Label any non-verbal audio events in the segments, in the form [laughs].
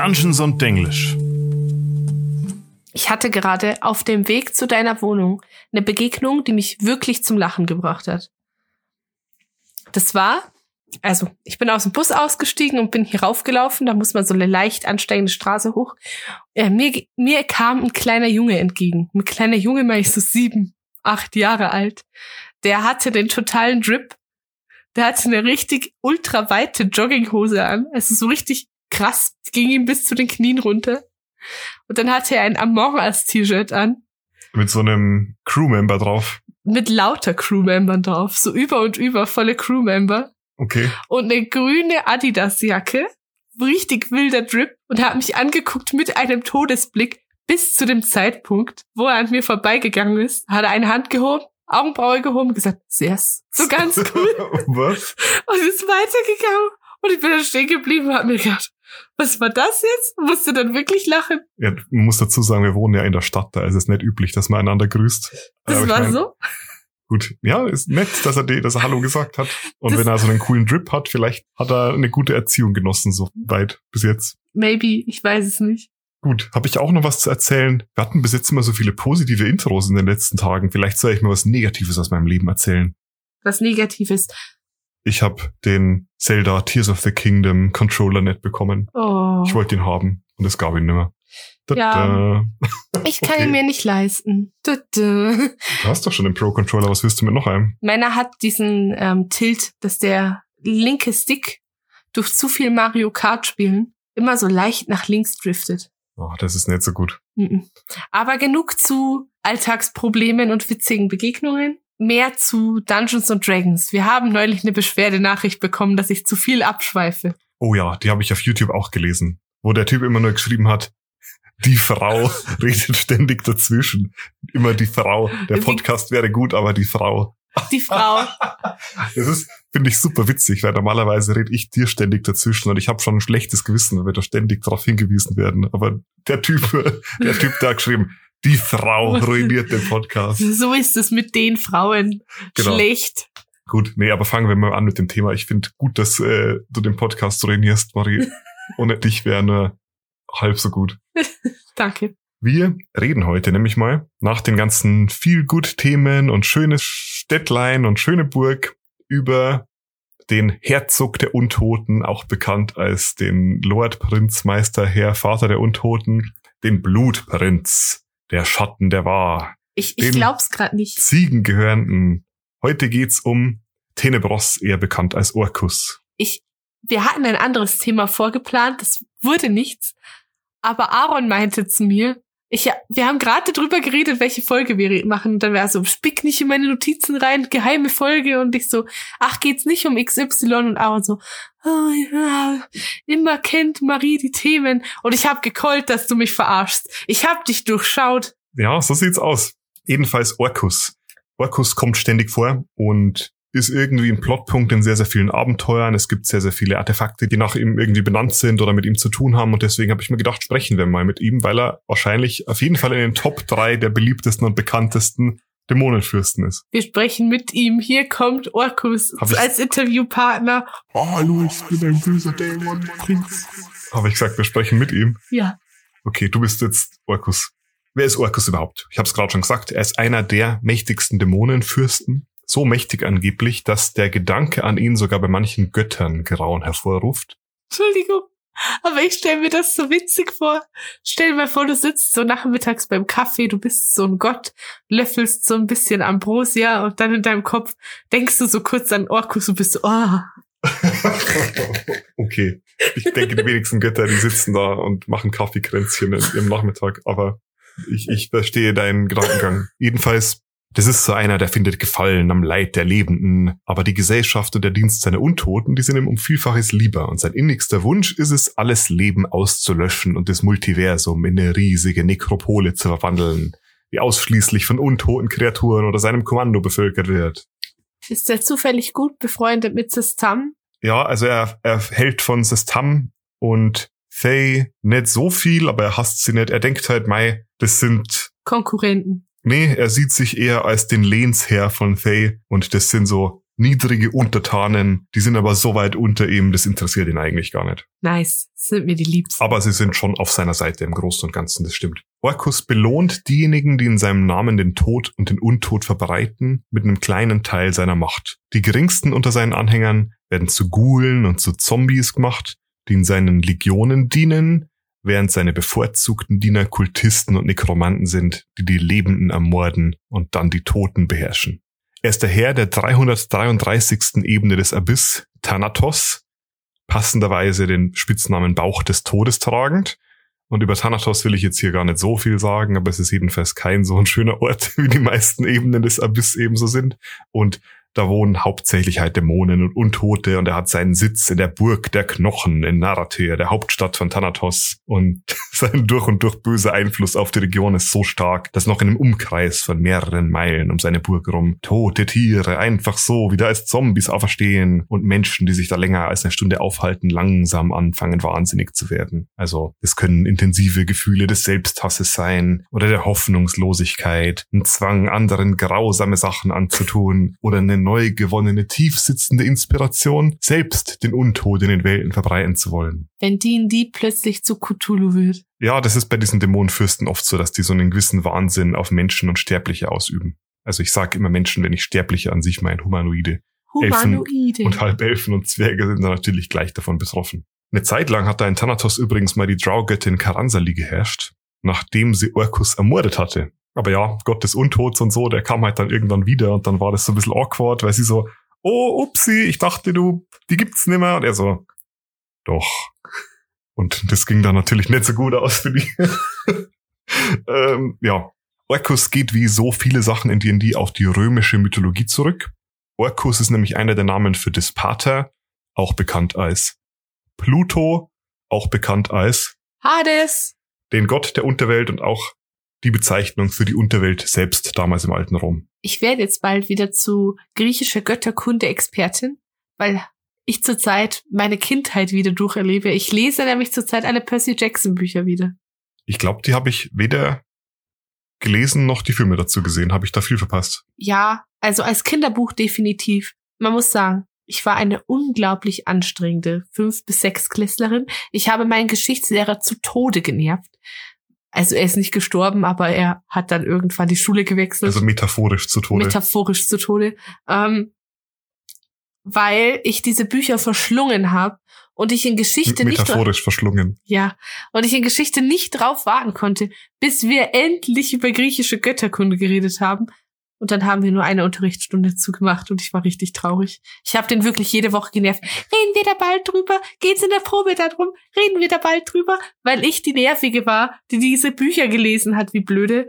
Dungeons und Denglisch. Ich hatte gerade auf dem Weg zu deiner Wohnung eine Begegnung, die mich wirklich zum Lachen gebracht hat. Das war, also ich bin aus dem Bus ausgestiegen und bin hier raufgelaufen. Da muss man so eine leicht ansteigende Straße hoch. Äh, mir, mir kam ein kleiner Junge entgegen. Ein kleiner Junge, mal ich so sieben, acht Jahre alt. Der hatte den totalen Drip. Der hatte eine richtig ultra weite Jogginghose an. Also so richtig krass. Ging ihm bis zu den Knien runter. Und dann hatte er ein Among Us T-Shirt an. Mit so einem Crewmember drauf. Mit lauter Crewmembern drauf. So über und über volle Crewmember. Okay. Und eine grüne Adidas-Jacke. Richtig wilder Drip. Und hat mich angeguckt mit einem Todesblick bis zu dem Zeitpunkt, wo er an mir vorbeigegangen ist. Hat er eine Hand gehoben, Augenbraue gehoben gesagt, yes. So ganz [laughs] cool. Was? Und ist weitergegangen. Und ich bin dann stehen geblieben und hab mir gedacht, was war das jetzt? Musste dann wirklich lachen? Ja, man muss dazu sagen, wir wohnen ja in der Stadt, da ist es nicht üblich, dass man einander grüßt. Das Aber ich war mein, so. Gut, ja, ist nett, dass er, die- dass er Hallo gesagt hat. Und Das- wenn er so einen coolen Drip hat, vielleicht hat er eine gute Erziehung genossen, so weit bis jetzt. Maybe, ich weiß es nicht. Gut, habe ich auch noch was zu erzählen? Wir hatten bis jetzt immer so viele positive Intros in den letzten Tagen. Vielleicht soll ich mal was Negatives aus meinem Leben erzählen. Was Negatives. Ich habe den Zelda Tears of the Kingdom Controller nicht bekommen. Oh. Ich wollte ihn haben und es gab ihn nimmer. Da, Ja. da. [laughs] Ich kann Okay. ihn mir nicht leisten. Dü. Du hast doch schon den Pro-Controller, was willst du mit noch einem? Meiner hat diesen ähm, Tilt, dass der linke Stick durch zu viel Mario Kart spielen immer so leicht nach links driftet. Oh, das ist nicht so gut. Aber genug zu Alltagsproblemen und witzigen Begegnungen. Mehr zu Dungeons and Dragons. Wir haben neulich eine Beschwerdenachricht bekommen, dass ich zu viel abschweife. Oh ja, die habe ich auf YouTube auch gelesen, wo der Typ immer nur geschrieben hat, die Frau [laughs] redet ständig dazwischen. Immer die Frau. Der Podcast wäre gut, aber die Frau. Die Frau. [laughs] Das ist, finde ich, super witzig, weil normalerweise rede ich dir ständig dazwischen und ich habe schon ein schlechtes Gewissen, wenn wir da ständig darauf hingewiesen werden. Aber der Typ, [laughs] der Typ da hat geschrieben, die Frau [laughs] ruiniert den Podcast. so ist es mit den Frauen. Genau. Schlecht. Gut, nee, aber fangen wir mal an mit dem Thema. Ich finde gut, dass äh, du den Podcast ruinierst, Marie. [laughs] Ohne dich wäre nur halb so gut. [laughs] Danke. Wir reden heute nämlich mal nach den ganzen Feel-Good-Themen und schönes Städtlein und schöne Burg über den Herzog der Untoten, auch bekannt als den Lord Prinz, Meister, Herr, Vater der Untoten, den Blutprinz, der Schatten der Wahr, Ich, ich glaub's grad nicht. Ziegen gehörenden. Heute geht's um Tenebros, eher bekannt als Orcus. Ich, wir hatten ein anderes Thema vorgeplant, das wurde nichts. Aber Aaron meinte zu mir, ich, wir haben gerade drüber geredet, welche Folge wir machen. Und dann war er so, spick nicht in meine Notizen rein, geheime Folge. Und ich so, ach, geht's nicht um XY? Und Aaron so, oh, ja, immer kennt Marie die Themen. Und ich hab gekollt, dass du mich verarschst. Ich hab dich durchschaut. Ja, so sieht's aus. Jedenfalls Orcus. Orcus kommt ständig vor und ist irgendwie ein Plotpunkt in sehr, sehr vielen Abenteuern. Es gibt sehr, sehr viele Artefakte, die nach ihm irgendwie benannt sind oder mit ihm zu tun haben. Und deswegen habe ich mir gedacht, sprechen wir mal mit ihm, weil er wahrscheinlich auf jeden Fall in den Top drei der beliebtesten und bekanntesten Dämonenfürsten ist. Wir sprechen mit ihm. Hier kommt Orkus Hab ich- als Interviewpartner. Hallo, ich bin ein böser Dämonenprinz. Habe ich gesagt, wir sprechen mit ihm. Ja. Okay, du bist jetzt Orcus. Wer ist Orcus überhaupt? Ich habe es gerade schon gesagt, er ist einer der mächtigsten Dämonenfürsten. So mächtig angeblich, dass der Gedanke an ihn sogar bei manchen Göttern Grauen hervorruft. Entschuldigung. Aber ich stelle mir das so witzig vor. Stell dir mal vor, du sitzt so nachmittags beim Kaffee, du bist so ein Gott, löffelst so ein bisschen Ambrosia und dann in deinem Kopf denkst du so kurz an Orkus und bist so, oh, [laughs] okay. Ich denke, die wenigsten Götter, die sitzen da und machen Kaffeekränzchen ihrem Nachmittag, aber ich, ich verstehe deinen Gedankengang. Jedenfalls, das ist so einer, der findet Gefallen am Leid der Lebenden, aber die Gesellschaft und der Dienst seiner Untoten, die sind ihm um Vielfaches lieber und sein innigster Wunsch ist es, alles Leben auszulöschen und das Multiversum in eine riesige Nekropole zu verwandeln, die ausschließlich von untoten Kreaturen oder seinem Kommando bevölkert wird. ist er zufällig gut befreundet mit Sistam? Ja, also er, er hält von Sistam und Faye nicht so viel, aber er hasst sie nicht. Er denkt halt, mei, das sind, Konkurrenten. Nee, er sieht sich eher als den Lehnsherr von Faye und das sind so niedrige Untertanen, die sind aber so weit unter ihm, das interessiert ihn eigentlich gar nicht. Nice, sind mir die Liebsten. Aber sie sind schon auf seiner Seite im Großen und Ganzen, das stimmt. Orkus belohnt diejenigen, die in seinem Namen den Tod und den Untod verbreiten, mit einem kleinen Teil seiner Macht. Die geringsten unter seinen Anhängern werden zu Ghoulen und zu Zombies gemacht, die in seinen Legionen dienen, während seine bevorzugten Diener Kultisten und Nekromanten sind, die die Lebenden ermorden und dann die Toten beherrschen. Er ist der Herr der 333. Ebene des Abyss, Thanatos, passenderweise den Spitznamen Bauch des Todes tragend. Und über Thanatos will ich jetzt hier gar nicht so viel sagen, aber es ist jedenfalls kein so ein schöner Ort, [laughs] wie die meisten Ebenen des Abyss ebenso sind. Und da wohnen hauptsächlich halt Dämonen und Untote und er hat seinen Sitz in der Burg der Knochen in Naratyr, der Hauptstadt von Thanatos. Und [laughs] sein durch und durch böser Einfluss auf die Region ist so stark, dass noch in einem Umkreis von mehreren Meilen um seine Burg rum tote Tiere einfach so wieder als Zombies auferstehen und Menschen, die sich da länger als eine Stunde aufhalten, langsam anfangen wahnsinnig zu werden. Also es können intensive Gefühle des Selbsthasses sein oder der Hoffnungslosigkeit, ein Zwang, anderen grausame Sachen anzutun oder eine neu gewonnene, tiefsitzende Inspiration, selbst den Untod in den Welten verbreiten zu wollen. Wenn D&D plötzlich zu Cthulhu wird. Ja, das ist bei diesen Dämonenfürsten oft so, dass die so einen gewissen Wahnsinn auf Menschen und Sterbliche ausüben. Also ich sage immer Menschen, wenn ich Sterbliche an sich meine, Humanoide. Humanoide. Elfen und Halbelfen und Zwerge sind da natürlich gleich davon betroffen. Eine Zeit lang hat da in Thanatos übrigens mal die Drauggöttin Karansali geherrscht, nachdem sie Orkus ermordet hatte. Aber ja, Gott des Untods und so, der kam halt dann irgendwann wieder und dann war das so ein bisschen awkward, weil sie so, oh, upsi, ich dachte du, die gibt's nimmer. Und er so, doch. Und das ging dann natürlich nicht so gut aus für die. [laughs] ähm, ja, Orcus geht wie so viele Sachen in D&D auf die römische Mythologie zurück. Orcus ist nämlich einer der Namen für Dispater, auch bekannt als Pluto, auch bekannt als Hades, den Gott der Unterwelt und auch die Bezeichnung für die Unterwelt selbst damals im alten Rom. Ich werde jetzt bald wieder zu griechischer Götterkunde-Expertin, weil ich zurzeit meine Kindheit wieder durcherlebe. Ich lese nämlich zurzeit alle Percy Jackson Bücher wieder. Ich glaube, die habe ich weder gelesen noch die Filme dazu gesehen. Habe ich da viel verpasst? Ja, also als Kinderbuch definitiv. Man muss sagen, ich war eine unglaublich anstrengende fünf bis sechs Klässlerin. Ich habe meinen Geschichtslehrer zu Tode genervt also er ist nicht gestorben, aber er hat dann irgendwann die Schule gewechselt. Also metaphorisch zu Tode. Metaphorisch zu Tode. Ähm, weil ich diese Bücher verschlungen habe und ich in Geschichte metaphorisch nicht metaphorisch verschlungen. Ja, und ich in Geschichte nicht drauf warten konnte, bis wir endlich über griechische Götterkunde geredet haben, und dann haben wir nur eine Unterrichtsstunde zugemacht und ich war richtig traurig. Ich habe den wirklich jede Woche genervt. Reden wir da bald drüber? Geht's in der Probe darum? Reden wir da bald drüber? Weil ich die Nervige war, die diese Bücher gelesen hat, wie blöde.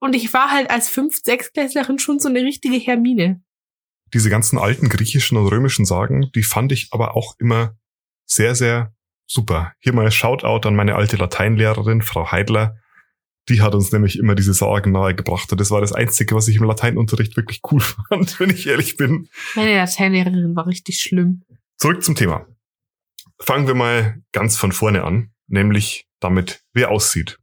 Und ich war halt als Fünf-, Sechsklässlerin schon so eine richtige Hermine. Diese ganzen alten griechischen und römischen Sagen, die fand ich aber auch immer sehr, sehr super. Hier mal Shoutout an meine alte Lateinlehrerin, Frau Heidler die hat uns nämlich immer diese Sagen nahegebracht. Und das war das Einzige, was ich im Lateinunterricht wirklich cool [laughs] fand, wenn ich ehrlich bin. Meine Lateinlehrerin war richtig schlimm. Zurück zum Thema. Fangen wir mal ganz von vorne an, nämlich damit, wer aussieht.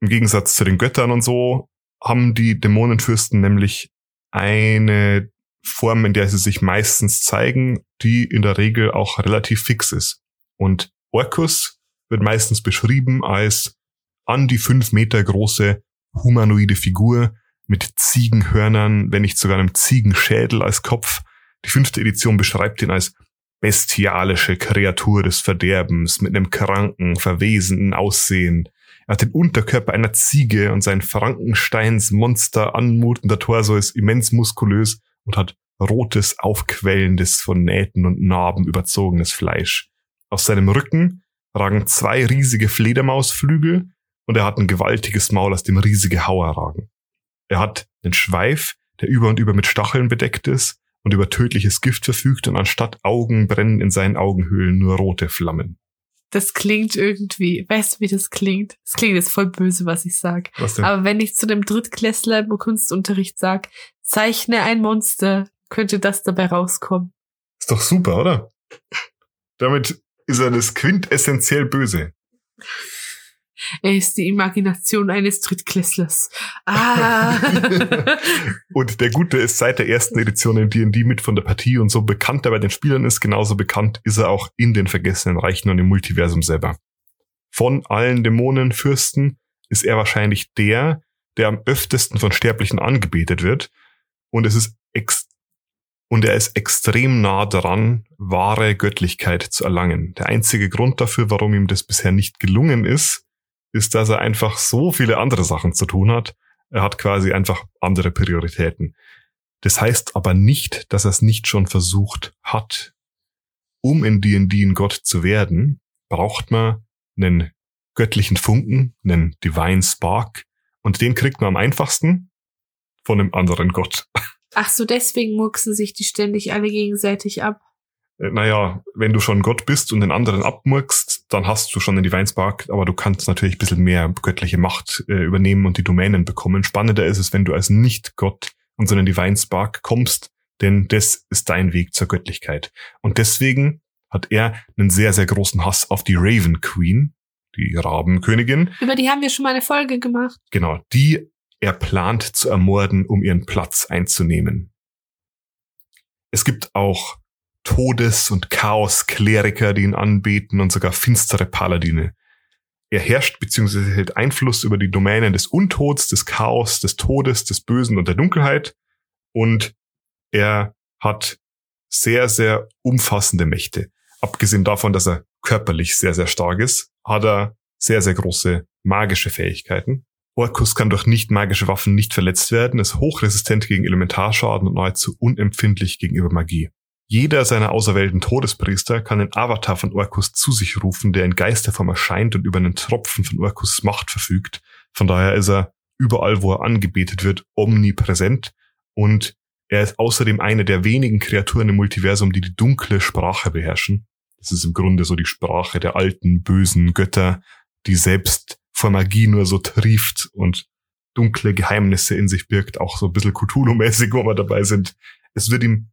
Im Gegensatz zu den Göttern und so haben die Dämonenfürsten nämlich eine Form, in der sie sich meistens zeigen, die in der Regel auch relativ fix ist. Und Orcus wird meistens beschrieben als an die fünf Meter große humanoide Figur mit Ziegenhörnern, wenn nicht sogar einem Ziegenschädel als Kopf. Die fünfte Edition beschreibt ihn als bestialische Kreatur des Verderbens mit einem kranken, verwesenden Aussehen. Er hat den Unterkörper einer Ziege und sein Frankensteins Monster anmutender Torso ist immens muskulös und hat rotes, aufquellendes, von Nähten und Narben überzogenes Fleisch. Aus seinem Rücken ragen zwei riesige Fledermausflügel, und er hat ein gewaltiges Maul, aus dem riesige Hauer ragen. Er hat einen Schweif, der über und über mit Stacheln bedeckt ist und über tödliches Gift verfügt und anstatt Augen brennen in seinen Augenhöhlen nur rote Flammen. Das klingt irgendwie, weißt du, wie das klingt? Das klingt jetzt voll böse, was ich sag. Was denn? Aber wenn ich zu dem Drittklässler im Kunstunterricht sag, zeichne ein Monster, könnte das dabei rauskommen. Ist doch super, oder? Damit ist er das quintessentiell Böse. Er ist die Imagination eines Drittklässlers. Ah. [laughs] und der Gute ist seit der ersten Edition in D&D mit von der Partie und so bekannt er bei den Spielern ist, genauso bekannt ist er auch in den Vergessenen Reichen und im Multiversum selber. Von allen Dämonenfürsten ist er wahrscheinlich der, der am öftesten von Sterblichen angebetet wird. Und es ist ex und er ist extrem nah dran, wahre Göttlichkeit zu erlangen. Der einzige Grund dafür, warum ihm das bisher nicht gelungen ist, ist, dass er einfach so viele andere Sachen zu tun hat. Er hat quasi einfach andere Prioritäten. Das heißt aber nicht, dass er es nicht schon versucht hat. Um in D&D ein Gott zu werden, braucht man einen göttlichen Funken, einen Divine Spark, und den kriegt man am einfachsten von einem anderen Gott. Ach so, deswegen mucksen sich die ständig alle gegenseitig ab. Äh, naja, wenn du schon Gott bist und den anderen abmurkst, dann hast du schon den Divine Spark, aber du kannst natürlich ein bisschen mehr göttliche Macht äh, übernehmen und die Domänen bekommen. Spannender ist es, wenn du als Nicht-Gott an so einen Divine Spark kommst, denn das ist dein Weg zur Göttlichkeit. Und deswegen hat er einen sehr, sehr großen Hass auf die Raven Queen, die Rabenkönigin. Über die haben wir schon mal eine Folge gemacht. Genau, die er plant zu ermorden, um ihren Platz einzunehmen. Es gibt auch Todes- und Chaos-Kleriker, die ihn anbeten und sogar finstere Paladine. Er herrscht bzw. hält Einfluss über die Domänen des Untods, des Chaos, des Todes, des Bösen und der Dunkelheit und er hat sehr, sehr umfassende Mächte. Abgesehen davon, dass er körperlich sehr, sehr stark ist, hat er sehr, sehr große magische Fähigkeiten. Orkus kann durch nicht magische Waffen nicht verletzt werden, ist hochresistent gegen Elementarschaden und nahezu unempfindlich gegenüber Magie. Jeder seiner auserwählten Todespriester kann den Avatar von Orkus zu sich rufen, der in Geisterform erscheint und über einen Tropfen von Orkus Macht verfügt. Von daher ist er überall, wo er angebetet wird, omnipräsent und er ist außerdem eine der wenigen Kreaturen im Multiversum, die die dunkle Sprache beherrschen. Das ist im Grunde so die Sprache der alten, bösen Götter, die selbst vor Magie nur so trieft und dunkle Geheimnisse in sich birgt, auch so ein bisschen Cthulhu-mäßig, wo wir dabei sind. Es wird ihm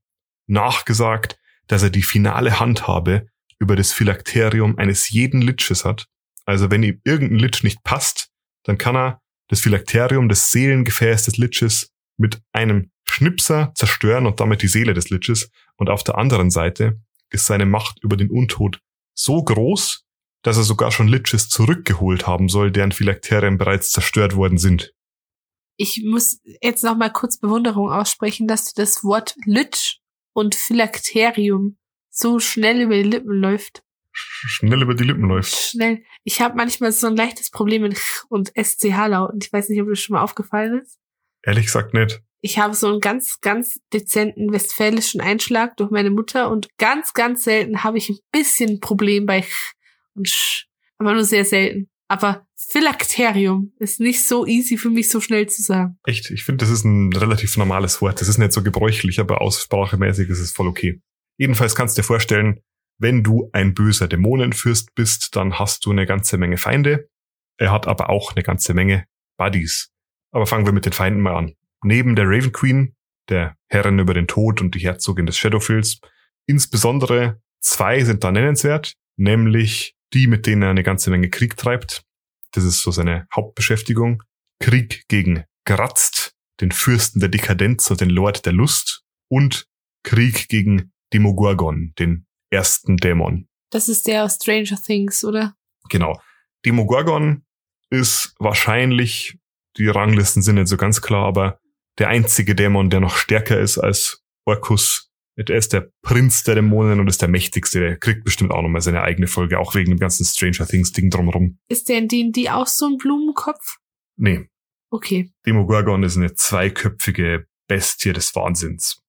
nachgesagt, dass er die finale Handhabe über das Phylakterium eines jeden Liches hat. Also wenn ihm irgendein Lich nicht passt, dann kann er das Phylakterium, das Seelengefäß des Liches, mit einem Schnipser zerstören und damit die Seele des Liches. Und auf der anderen Seite ist seine Macht über den Untod so groß, dass er sogar schon Liches zurückgeholt haben soll, deren Phylakterien bereits zerstört worden sind. Ich muss jetzt noch mal kurz Bewunderung aussprechen, dass du das Wort Lich und Phylakterium so schnell über die Lippen läuft. Schnell über die Lippen läuft. Schnell. Ich habe manchmal so ein leichtes Problem mit Ch und SCH-Lauten. Ich weiß nicht, ob das schon mal aufgefallen ist. Ehrlich gesagt nicht. Ich habe so einen ganz, ganz dezenten westfälischen Einschlag durch meine Mutter und ganz, ganz selten habe ich ein bisschen Problem bei Ch und Sch. Aber nur sehr selten. Aber Phylakterium ist nicht so easy für mich so schnell zu sagen. Echt, ich finde, das ist ein relativ normales Wort. Das ist nicht so gebräuchlich, aber aussprachemäßig ist es voll okay. Jedenfalls kannst du dir vorstellen, wenn du ein böser Dämonenfürst bist, dann hast du eine ganze Menge Feinde. Er hat aber auch eine ganze Menge Buddies. Aber fangen wir mit den Feinden mal an. Neben der Raven Queen, der Herrin über den Tod und die Herzogin des Shadowfields, insbesondere zwei sind da nennenswert, nämlich die, mit denen er eine ganze Menge Krieg treibt. Das ist so seine Hauptbeschäftigung. Krieg gegen Gratzt, den Fürsten der Dekadenz und den Lord der Lust und Krieg gegen Demogorgon, den ersten Dämon. Das ist der aus Stranger Things, oder? Genau. Demogorgon ist wahrscheinlich, die Ranglisten sind nicht so ganz klar, aber der einzige Dämon, der noch stärker ist als Orkus er ist der Prinz der Dämonen und ist der mächtigste. Der kriegt bestimmt auch nochmal seine eigene Folge, auch wegen dem ganzen Stranger Things Ding drumherum. Ist der in D&D auch so ein Blumenkopf? Nee. Okay. Demogorgon ist eine zweiköpfige Bestie des Wahnsinns.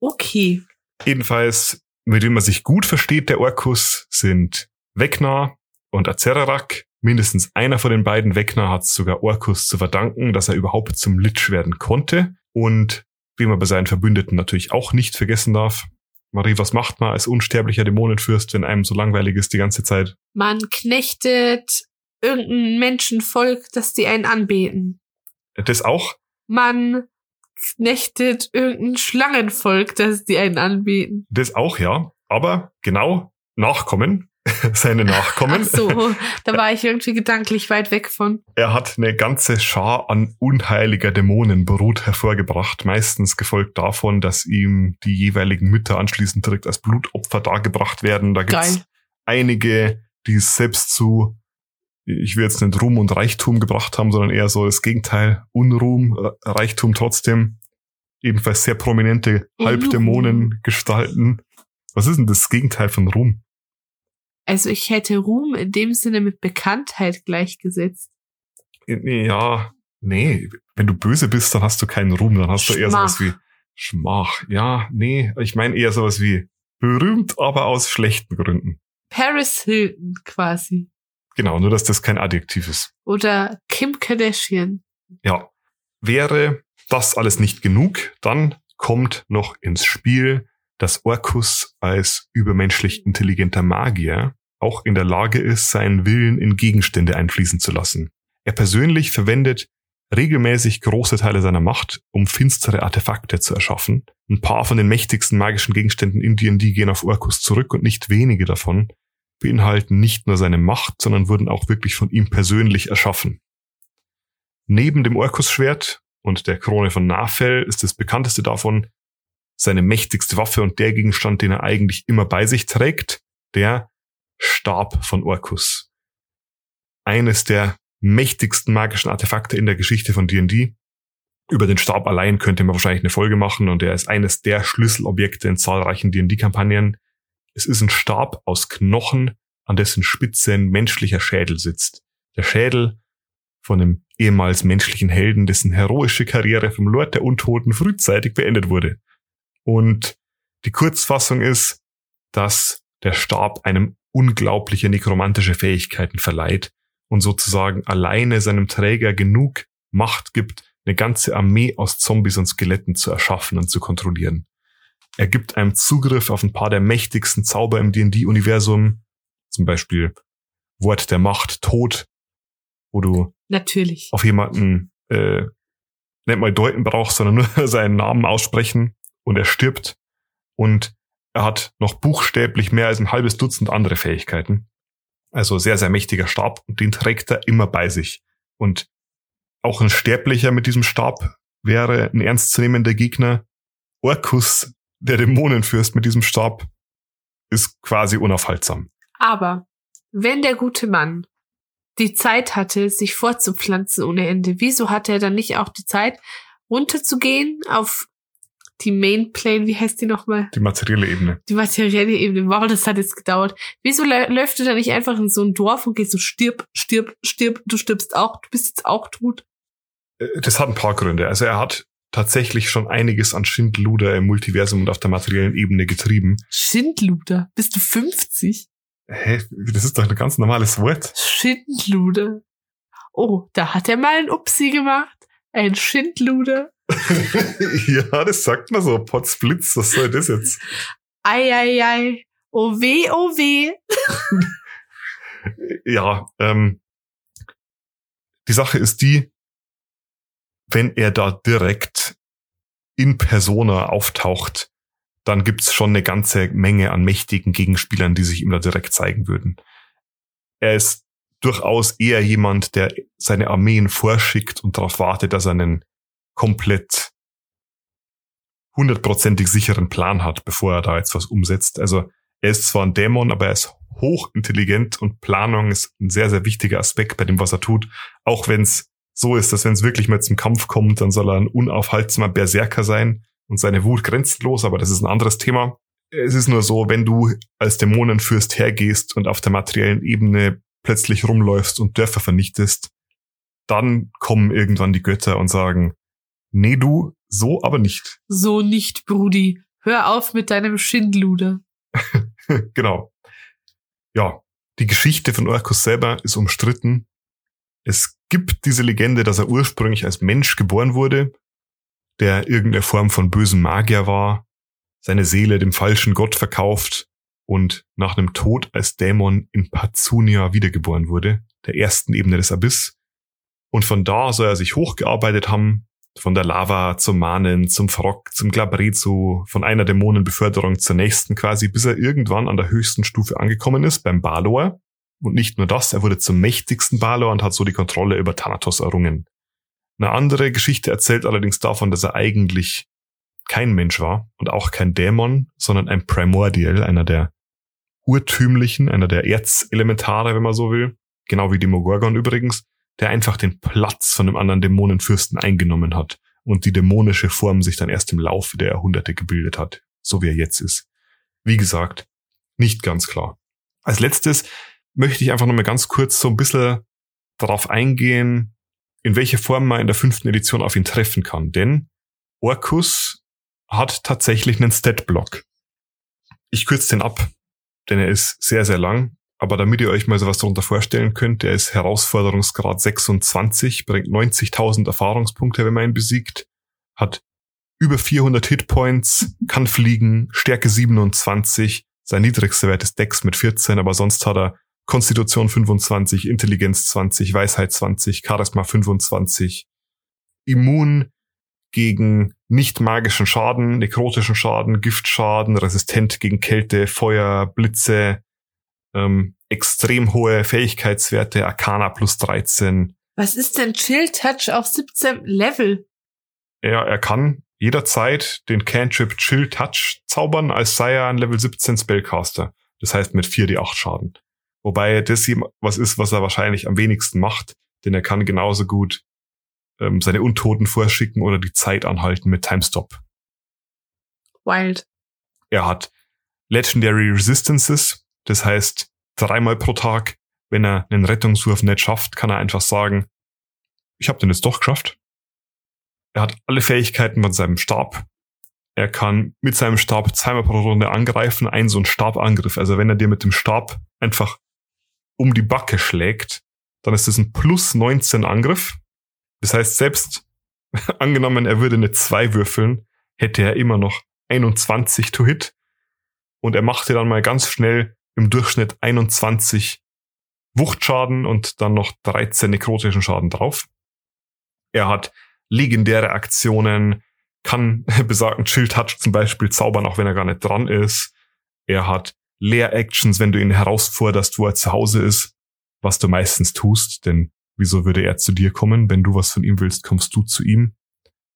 Okay. Jedenfalls, mit dem man sich gut versteht, der Orkus, sind Vecna und Azererak. Mindestens einer von den beiden, Vecna, hat sogar Orkus zu verdanken, dass er überhaupt zum Lich werden konnte. Und wie man bei seinen Verbündeten natürlich auch nicht vergessen darf. Marie, was macht man als unsterblicher Dämonenfürst, wenn einem so langweilig ist die ganze Zeit? Man knechtet irgendein Menschenvolk, dass die einen anbeten. Das auch? Man knechtet irgendein Schlangenvolk, dass die einen anbeten. Das auch, ja. Aber genau, Nachkommen. [laughs] seine Nachkommen. Ach so, [laughs] da war ich irgendwie gedanklich weit weg von. Er hat eine ganze Schar an unheiliger Dämonenbrut hervorgebracht, meistens gefolgt davon, dass ihm die jeweiligen Mütter anschließend direkt als Blutopfer dargebracht werden. Da gibt's Geil. einige, die es selbst zu, ich will jetzt nicht Ruhm und Reichtum gebracht haben, sondern eher so das Gegenteil, Unruhm, Reichtum trotzdem. Ebenfalls sehr prominente Unruhm. Halbdämonengestalten. Was ist denn das Gegenteil von Ruhm? Also ich hätte Ruhm in dem Sinne mit Bekanntheit gleichgesetzt. Ja, nee, wenn du böse bist, dann hast du keinen Ruhm, dann hast du eher Schmach. sowas wie Schmach. Ja, nee, ich meine eher sowas wie berühmt, aber aus schlechten Gründen. Paris Hilton quasi. Genau, nur dass das kein Adjektiv ist. Oder Kim Kardashian. Ja. Wäre das alles nicht genug, dann kommt noch ins Spiel, dass Orkus als übermenschlich intelligenter Magier auch in der Lage ist, seinen Willen in Gegenstände einfließen zu lassen. Er persönlich verwendet regelmäßig große Teile seiner Macht, um finstere Artefakte zu erschaffen. Ein paar von den mächtigsten magischen Gegenständen in D&D gehen auf Orkus zurück und nicht wenige davon beinhalten nicht nur seine Macht, sondern wurden auch wirklich von ihm persönlich erschaffen. Neben dem Orkus-Schwert und der Krone von Nafel ist das bekannteste davon seine mächtigste Waffe und der Gegenstand, den er eigentlich immer bei sich trägt, der Stab von Orkus. Eines der mächtigsten magischen Artefakte in der Geschichte von D&D. Über den Stab allein könnte man wahrscheinlich eine Folge machen und er ist eines der Schlüsselobjekte in zahlreichen D&D-Kampagnen. Es ist ein Stab aus Knochen, an dessen Spitze ein menschlicher Schädel sitzt. Der Schädel von einem ehemals menschlichen Helden, dessen heroische Karriere vom Lord der Untoten frühzeitig beendet wurde. Und die Kurzfassung ist, dass der Stab einem unglaubliche nekromantische Fähigkeiten verleiht und sozusagen alleine seinem Träger genug Macht gibt, eine ganze Armee aus Zombies und Skeletten zu erschaffen und zu kontrollieren. Er gibt einem Zugriff auf ein paar der mächtigsten Zauber im D&D-Universum, zum Beispiel Wort der Macht, Tod, wo du Natürlich. auf jemanden äh, nicht mal deuten brauchst, sondern nur [laughs] seinen Namen aussprechen und er stirbt und er hat noch buchstäblich mehr als ein halbes Dutzend andere Fähigkeiten. Also sehr, sehr mächtiger Stab und den trägt er immer bei sich. Und auch ein Sterblicher mit diesem Stab wäre ein ernstzunehmender Gegner. Orkus, der Dämonenfürst mit diesem Stab, ist quasi unaufhaltsam. Aber wenn der gute Mann die Zeit hatte, sich fortzupflanzen ohne Ende, wieso hatte er dann nicht auch die Zeit, runterzugehen auf die Main Plane, wie heißt die nochmal? Die materielle Ebene. Die materielle Ebene. Wow, das hat jetzt gedauert. Wieso lä- läuft er da nicht einfach in so ein Dorf und geht so stirb, stirb, stirb, du stirbst auch, du bist jetzt auch tot? Äh, Das hat ein paar Gründe. Also er hat tatsächlich schon einiges an Schindluder im Multiversum und auf der materiellen Ebene getrieben. Schindluder. Bist du 50? Hä? Das ist doch ein ganz normales Wort. Schindluder. Oh, da hat er mal ein Upsi gemacht. Ein Schindluder. [laughs] ja, das sagt man so. Potzblitz, was soll das jetzt? Ei, ei, ei. Oh weh, oh weh. Ja, ähm, die Sache ist die, wenn er da direkt in Persona auftaucht, dann gibt's schon eine ganze Menge an mächtigen Gegenspielern, die sich ihm da direkt zeigen würden. Er ist durchaus eher jemand, der seine Armeen vorschickt und darauf wartet, dass er einen komplett hundertprozentig sicheren Plan hat, bevor er da jetzt was umsetzt. Also er ist zwar ein Dämon, aber er ist hochintelligent und Planung ist ein sehr, sehr wichtiger Aspekt bei dem, was er tut. Auch wenn es so ist, dass wenn es wirklich mal zum Kampf kommt, dann soll er ein unaufhaltsamer Berserker sein und seine Wut grenzenlos, aber das ist ein anderes Thema. Es ist nur so, wenn du als Dämonenfürst hergehst und auf der materiellen Ebene plötzlich rumläufst und Dörfer vernichtest, dann kommen irgendwann die Götter und sagen, nee du, so aber nicht. So nicht, Brudi. Hör auf mit deinem Schindluder. [laughs] genau. Ja, die Geschichte von Orkus selber ist umstritten. Es gibt diese Legende, dass er ursprünglich als Mensch geboren wurde, der irgendeine Form von bösen Magier war, seine Seele dem falschen Gott verkauft und nach einem Tod als Dämon in Pazunia wiedergeboren wurde, der ersten Ebene des Abyss. Und von da soll er sich hochgearbeitet haben Von der Lava zum Manen, zum Frog, zum Glabrezu, von einer Dämonenbeförderung zur nächsten quasi, bis er irgendwann an der höchsten Stufe angekommen ist, beim Balor. Und nicht nur das, er wurde zum mächtigsten Balor und hat so die Kontrolle über Thanatos errungen. Eine andere Geschichte erzählt allerdings davon, dass er eigentlich kein Mensch war und auch kein Dämon, sondern ein Primordial, einer der urtümlichen, einer der Erzelementare, wenn man so will, genau wie Demogorgon übrigens, der einfach den Platz von einem anderen Dämonenfürsten eingenommen hat und die dämonische Form sich dann erst im Laufe der Jahrhunderte gebildet hat, so wie er jetzt ist. Wie gesagt, nicht ganz klar. Als letztes möchte ich einfach nochmal ganz kurz so ein bisschen darauf eingehen, in welche Form man in der fünften Edition auf ihn treffen kann. Denn Orcus hat tatsächlich einen Stat-Block. Ich kürze den ab, denn er ist sehr, sehr lang. Aber damit ihr euch mal sowas darunter vorstellen könnt, der ist Herausforderungsgrad 26, bringt 90.000 Erfahrungspunkte, wenn man ihn besiegt, hat über 400 Hitpoints, kann fliegen, Stärke 27, sein niedrigster Wert ist Dex mit 14, aber sonst hat er Konstitution 25, Intelligenz 20, Weisheit 20, Charisma 25, Immun gegen nicht magischen Schaden, nekrotischen Schaden, Giftschaden, resistent gegen Kälte, Feuer, Blitze, ähm, extrem hohe Fähigkeitswerte, Arcana plus 13. Was ist denn Chill Touch auf 17 Level? Ja, er kann jederzeit den Cantrip Chill Touch zaubern, als sei er ein Level 17 Spellcaster. Das heißt mit 4d8 Schaden. Wobei das ihm was ist, was er wahrscheinlich am wenigsten macht, denn er kann genauso gut ähm, seine Untoten vorschicken oder die Zeit anhalten mit Timestop. Wild. Er hat Legendary Resistances, das heißt dreimal pro Tag, wenn er einen Rettungswurf nicht schafft, kann er einfach sagen, ich habe den jetzt doch geschafft. Er hat alle Fähigkeiten von seinem Stab. Er kann mit seinem Stab zweimal pro Runde angreifen, ein so ein Stabangriff. Also wenn er dir mit dem Stab einfach um die Backe schlägt, dann ist das ein plus 19 Angriff. Das heißt, selbst [laughs] angenommen, er würde eine 2 würfeln, hätte er immer noch 21 to hit. Und er machte dann mal ganz schnell im Durchschnitt 21 Wuchtschaden und dann noch 13 nekrotischen Schaden drauf. Er hat legendäre Aktionen, kann [laughs] besagten Chill Touch zum Beispiel zaubern, auch wenn er gar nicht dran ist. Er hat Leer-Actions, wenn du ihn herausforderst, wo er zu Hause ist, was du meistens tust, denn Wieso würde er zu dir kommen? Wenn du was von ihm willst, kommst du zu ihm.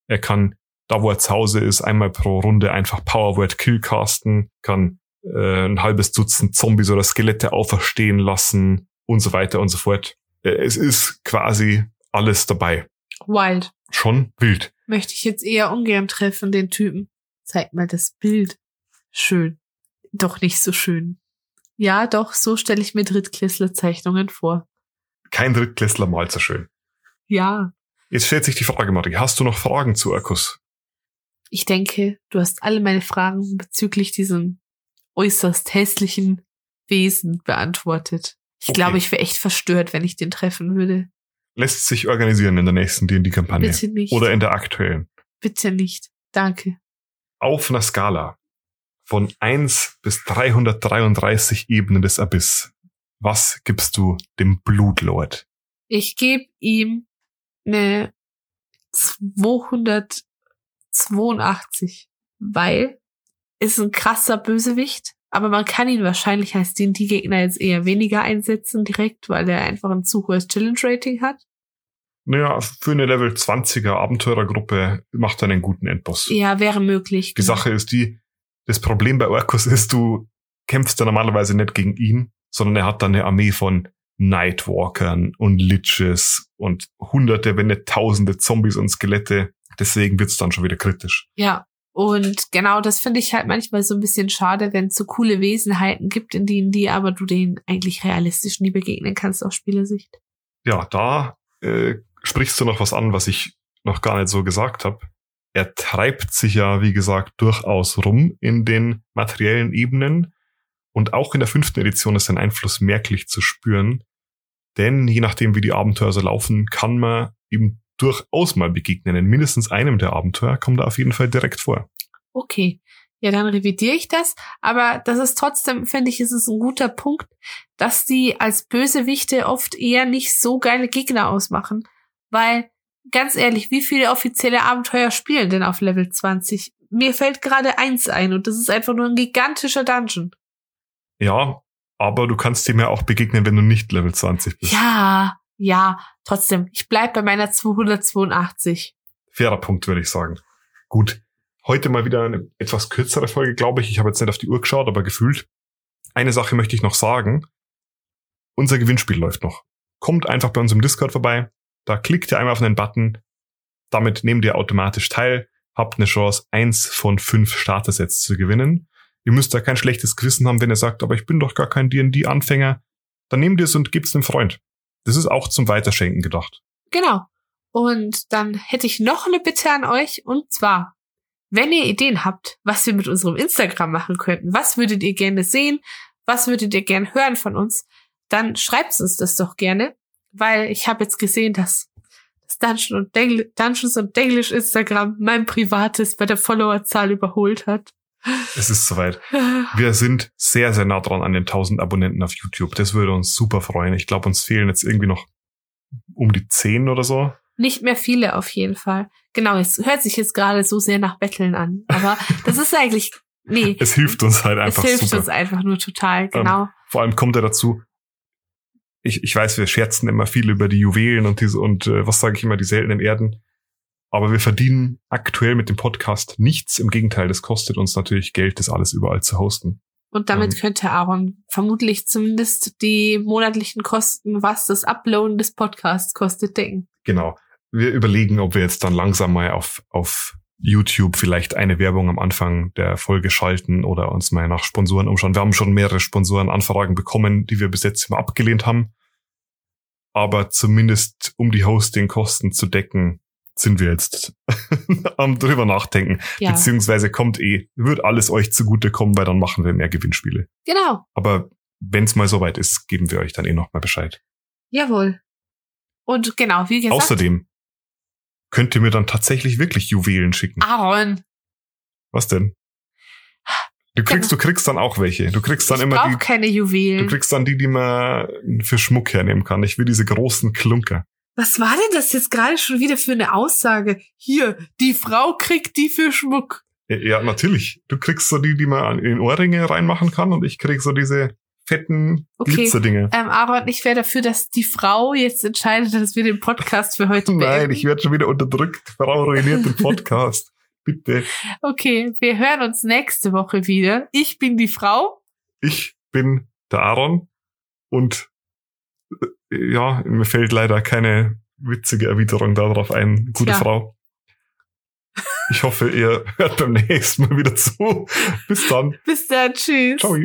Er kann, da wo er zu Hause ist, einmal pro Runde einfach Powerword Kill casten, kann äh, ein halbes Dutzend Zombies oder Skelette auferstehen lassen und so weiter und so fort. Äh, es ist quasi alles dabei. Wild. Schon wild. Möchte ich jetzt eher ungern treffen, den Typen. Zeig mal das Bild. Schön. Doch nicht so schön. Ja, doch, so stelle ich mir Drittklässler-Zeichnungen vor. Kein Drittklässler malt so schön. Ja. Jetzt stellt sich die Frage, Marie, hast du noch Fragen zu Arkus? Ich denke, du hast alle meine Fragen bezüglich diesem äußerst hässlichen Wesen beantwortet. Ich okay. glaube, ich wäre echt verstört, wenn ich den treffen würde. Lässt sich organisieren in der nächsten D&D-Kampagne. Bitte nicht. Oder in der aktuellen. Bitte nicht. Danke. Auf einer Skala von 1 bis 333 Ebenen des Abyss. Was gibst du dem Blutlord? Ich gebe ihm eine 282, weil ist ein krasser Bösewicht, aber man kann ihn wahrscheinlich als D&D-Gegner jetzt eher weniger einsetzen direkt, weil er einfach ein zu hohes Challenge-Rating hat. Naja, für eine Level 20er Abenteurergruppe macht er einen guten Endboss. Ja, wäre möglich. Die genau. Sache ist die, das Problem bei Orkus ist, du kämpfst ja normalerweise nicht gegen ihn, sondern er hat dann eine Armee von Nightwalkern und Liches und hunderte, wenn nicht tausende Zombies und Skelette. Deswegen wird's dann schon wieder kritisch. Ja, und genau das finde ich halt manchmal so ein bisschen schade, wenn es so coole Wesenheiten gibt, in denen die aber du denen eigentlich realistisch nie begegnen kannst aus Spielersicht. Ja, da äh, sprichst du noch was an, was ich noch gar nicht so gesagt habe. Er treibt sich ja, wie gesagt, durchaus rum in den materiellen Ebenen und auch in der fünften Edition ist sein Einfluss merklich zu spüren. Denn je nachdem, wie die Abenteuer so laufen, kann man ihm durchaus mal begegnen. In mindestens einem der Abenteuer kommt er auf jeden Fall direkt vor. Okay. Ja, dann revidiere ich das. Aber das ist trotzdem, finde ich, ist es ein guter Punkt, dass die als Bösewichte oft eher nicht so geile Gegner ausmachen. Weil ganz ehrlich, wie viele offizielle Abenteuer spielen denn auf Level 20? Mir fällt gerade eins ein und das ist einfach nur ein gigantischer Dungeon. Ja, aber du kannst dem ja auch begegnen, wenn du nicht Level 20 bist. Ja, ja, trotzdem. Ich bleib bei meiner 282. Fairer Punkt, würde ich sagen. Gut. Heute mal wieder eine etwas kürzere Folge, glaube ich. Ich habe jetzt nicht auf die Uhr geschaut, aber gefühlt. Eine Sache möchte ich noch sagen. Unser Gewinnspiel läuft noch. Kommt einfach bei uns im Discord vorbei. Da klickt ihr einmal auf einen Button. Damit nehmt ihr automatisch teil. Habt eine Chance, eins von fünf Starter-Sets zu gewinnen. Ihr müsst da kein schlechtes Gewissen haben, wenn ihr sagt, aber ich bin doch gar kein D&D-Anfänger. Dann nehmt ihr es und gebt's einem Freund. Das ist auch zum Weiterschenken gedacht. Genau. Und dann hätte ich noch eine Bitte an euch. Und zwar, wenn ihr Ideen habt, was wir mit unserem Instagram machen könnten, was würdet ihr gerne sehen, was würdet ihr gerne hören von uns, dann schreibt uns das doch gerne, weil ich habe jetzt gesehen, dass das Dungeon und Dungeons und Denglish Instagram mein privates bei der Followerzahl überholt hat. Es ist soweit. Wir sind sehr, sehr nah dran an den 1000 Abonnenten auf YouTube. Das würde uns super freuen. Ich glaube, uns fehlen jetzt irgendwie noch um die 10 oder so. Nicht mehr viele auf jeden Fall. Genau, es hört sich jetzt gerade so sehr nach Betteln an. Aber das ist eigentlich, nee. Es hilft uns halt einfach Es hilft super. uns einfach nur total, genau. Ähm, vor allem kommt er dazu, ich, ich weiß, wir scherzen immer viel über die Juwelen und diese und äh, was sage ich immer, die seltenen Erden. Aber wir verdienen aktuell mit dem Podcast nichts. Im Gegenteil, das kostet uns natürlich Geld, das alles überall zu hosten. Und damit ähm, könnte Aaron vermutlich zumindest die monatlichen Kosten, was das Uploaden des Podcasts kostet, decken. Genau. Wir überlegen, ob wir jetzt dann langsam mal auf, auf YouTube vielleicht eine Werbung am Anfang der Folge schalten oder uns mal nach Sponsoren umschauen. Wir haben schon mehrere Sponsorenanfragen bekommen, die wir bis jetzt immer abgelehnt haben. Aber zumindest um die Hostingkosten zu decken, sind wir jetzt [laughs] am drüber nachdenken. Ja, Beziehungsweise kommt eh, wird alles euch zugutekommen, weil dann machen wir mehr Gewinnspiele. genau. Aber wenn es mal soweit ist, geben wir euch dann eh nochmal Bescheid. Jawohl. Und genau, wie gesagt, Außerdem könnt ihr mir dann tatsächlich wirklich Juwelen schicken. Aaron, Was denn? Du kriegst, du kriegst dann auch welche. Du kriegst dann ich immer die, keine du Juwelen. kriegst dann die, die man für Schmuck hernehmen kann. Ich will diese großen Klunker. Was war denn das jetzt gerade schon wieder für eine Aussage? Hier, die Frau kriegt die für Schmuck. Ja, natürlich. Du kriegst so die, die man in Ohrringe reinmachen kann und ich krieg so diese fetten Okay. Glitzerdinge. Ähm, Aaron, ich wäre dafür, dass die Frau jetzt entscheidet, dass wir den Podcast für heute [laughs] beenden. Nein, ich werde schon wieder unterdrückt. Frau ruiniert den Podcast. [laughs] Bitte. Okay, wir hören uns nächste Woche wieder. Ich bin die Frau. Ich bin der Aaron und ja, mir fällt leider keine witzige Erwiderung darauf ein. Gute Tja. Frau. Ich hoffe, ihr hört beim [laughs] nächsten Mal wieder zu. Bis dann. Bis dann, tschüss. Ciao.